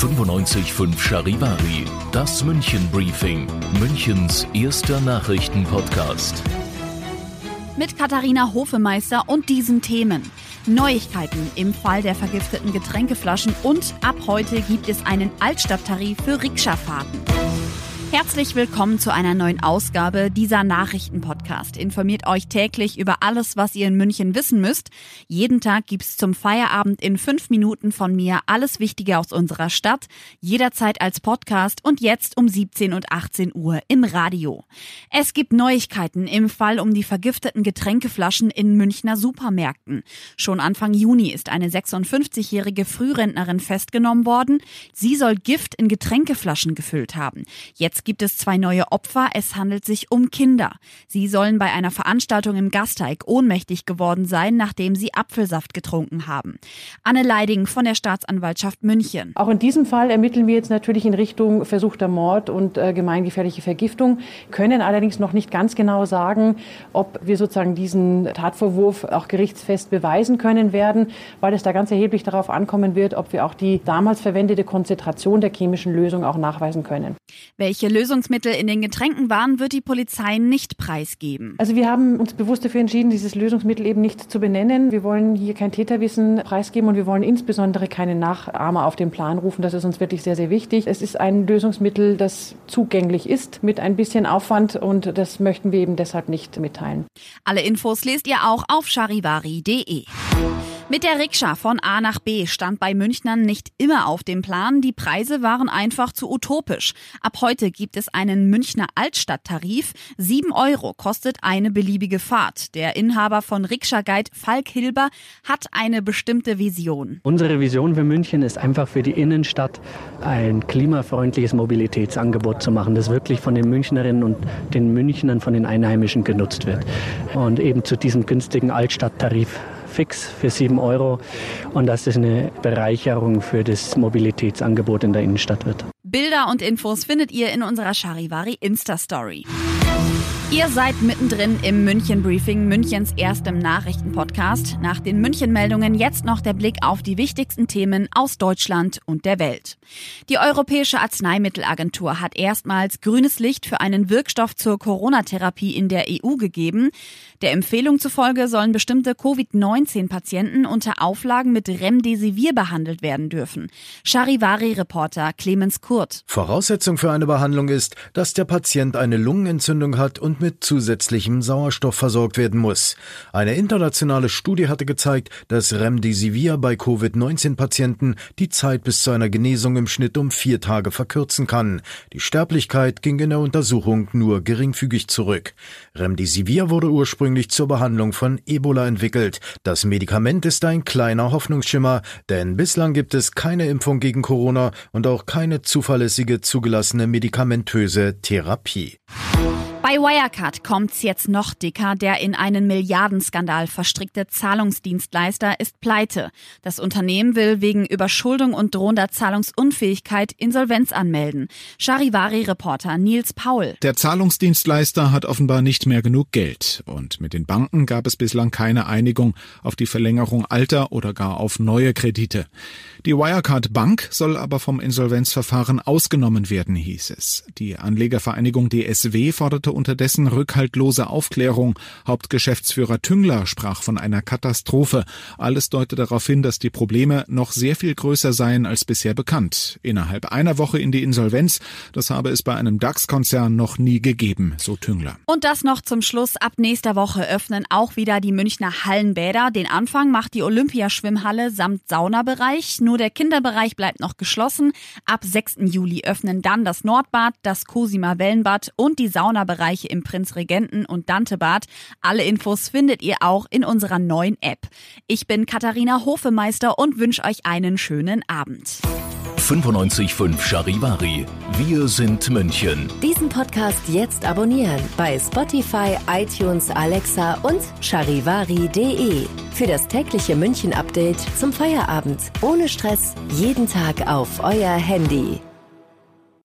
95.5 Charivari, das München Briefing, Münchens erster Nachrichtenpodcast. Mit Katharina Hofemeister und diesen Themen. Neuigkeiten im Fall der vergifteten Getränkeflaschen und ab heute gibt es einen Altstadttarif für Rikscha-Fahrten. Herzlich willkommen zu einer neuen Ausgabe dieser Nachrichtenpodcast. Informiert euch täglich über alles, was ihr in München wissen müsst. Jeden Tag gibt's zum Feierabend in fünf Minuten von mir alles Wichtige aus unserer Stadt, jederzeit als Podcast und jetzt um 17 und 18 Uhr im Radio. Es gibt Neuigkeiten im Fall um die vergifteten Getränkeflaschen in Münchner Supermärkten. Schon Anfang Juni ist eine 56-jährige Frührentnerin festgenommen worden. Sie soll Gift in Getränkeflaschen gefüllt haben. Jetzt gibt es zwei neue Opfer. Es handelt sich um Kinder. Sie sollen bei einer Veranstaltung im Gasteig ohnmächtig geworden sein, nachdem sie Apfelsaft getrunken haben. Anne Leiding von der Staatsanwaltschaft München. Auch in diesem Fall ermitteln wir jetzt natürlich in Richtung versuchter Mord und äh, gemeingefährliche Vergiftung, können allerdings noch nicht ganz genau sagen, ob wir sozusagen diesen Tatvorwurf auch gerichtsfest beweisen können werden, weil es da ganz erheblich darauf ankommen wird, ob wir auch die damals verwendete Konzentration der chemischen Lösung auch nachweisen können. Welche Lösungsmittel in den Getränken waren, wird die Polizei nicht preisgeben. Also wir haben uns bewusst dafür entschieden, dieses Lösungsmittel eben nicht zu benennen. Wir wollen hier kein Täterwissen preisgeben und wir wollen insbesondere keine Nachahmer auf den Plan rufen. Das ist uns wirklich sehr, sehr wichtig. Es ist ein Lösungsmittel, das zugänglich ist mit ein bisschen Aufwand und das möchten wir eben deshalb nicht mitteilen. Alle Infos lest ihr auch auf charivari.de. Mit der Rikscha von A nach B stand bei Münchnern nicht immer auf dem Plan. Die Preise waren einfach zu utopisch. Ab heute gibt es einen Münchner Altstadttarif. Sieben Euro kostet eine beliebige Fahrt. Der Inhaber von Rikscha Guide, Falk Hilber, hat eine bestimmte Vision. Unsere Vision für München ist einfach für die Innenstadt ein klimafreundliches Mobilitätsangebot zu machen, das wirklich von den Münchnerinnen und den Münchnern, von den Einheimischen genutzt wird. Und eben zu diesem günstigen Altstadttarif fix für 7 Euro und dass das eine Bereicherung für das Mobilitätsangebot in der Innenstadt wird. Bilder und Infos findet ihr in unserer Charivari Insta-Story. Ihr seid mittendrin im München Briefing, Münchens erstem Nachrichtenpodcast. Nach den München-Meldungen jetzt noch der Blick auf die wichtigsten Themen aus Deutschland und der Welt. Die Europäische Arzneimittelagentur hat erstmals grünes Licht für einen Wirkstoff zur Corona-Therapie in der EU gegeben. Der Empfehlung zufolge sollen bestimmte Covid-19-Patienten unter Auflagen mit Remdesivir behandelt werden dürfen. Charivari-Reporter Clemens Kurt. Voraussetzung für eine Behandlung ist, dass der Patient eine Lungenentzündung hat und mit zusätzlichem Sauerstoff versorgt werden muss. Eine internationale Studie hatte gezeigt, dass Remdesivir bei Covid-19-Patienten die Zeit bis zu einer Genesung im Schnitt um vier Tage verkürzen kann. Die Sterblichkeit ging in der Untersuchung nur geringfügig zurück. Remdesivir wurde ursprünglich zur Behandlung von Ebola entwickelt. Das Medikament ist ein kleiner Hoffnungsschimmer, denn bislang gibt es keine Impfung gegen Corona und auch keine zuverlässige zugelassene medikamentöse Therapie. Bei Wirecard kommt's jetzt noch dicker. Der in einen Milliardenskandal verstrickte Zahlungsdienstleister ist pleite. Das Unternehmen will wegen Überschuldung und drohender Zahlungsunfähigkeit Insolvenz anmelden. Charivari-Reporter Nils Paul. Der Zahlungsdienstleister hat offenbar nicht mehr genug Geld. Und mit den Banken gab es bislang keine Einigung auf die Verlängerung alter oder gar auf neue Kredite. Die Wirecard Bank soll aber vom Insolvenzverfahren ausgenommen werden, hieß es. Die Anlegervereinigung DSW forderte unterdessen rückhaltlose Aufklärung. Hauptgeschäftsführer Tüngler sprach von einer Katastrophe. Alles deutet darauf hin, dass die Probleme noch sehr viel größer seien als bisher bekannt. Innerhalb einer Woche in die Insolvenz, das habe es bei einem DAX-Konzern noch nie gegeben, so Tüngler. Und das noch zum Schluss. Ab nächster Woche öffnen auch wieder die Münchner Hallenbäder. Den Anfang macht die Olympiaschwimmhalle samt Saunabereich. Nur der Kinderbereich bleibt noch geschlossen. Ab 6. Juli öffnen dann das Nordbad, das Cosima Wellenbad und die Saunabereiche Bereiche im Prinzregenten und Dantebad. Alle Infos findet ihr auch in unserer neuen App. Ich bin Katharina Hofemeister und wünsche euch einen schönen Abend. 95.5 Charivari. Wir sind München. Diesen Podcast jetzt abonnieren bei Spotify, iTunes, Alexa und charivari.de. Für das tägliche München-Update zum Feierabend. Ohne Stress, jeden Tag auf euer Handy.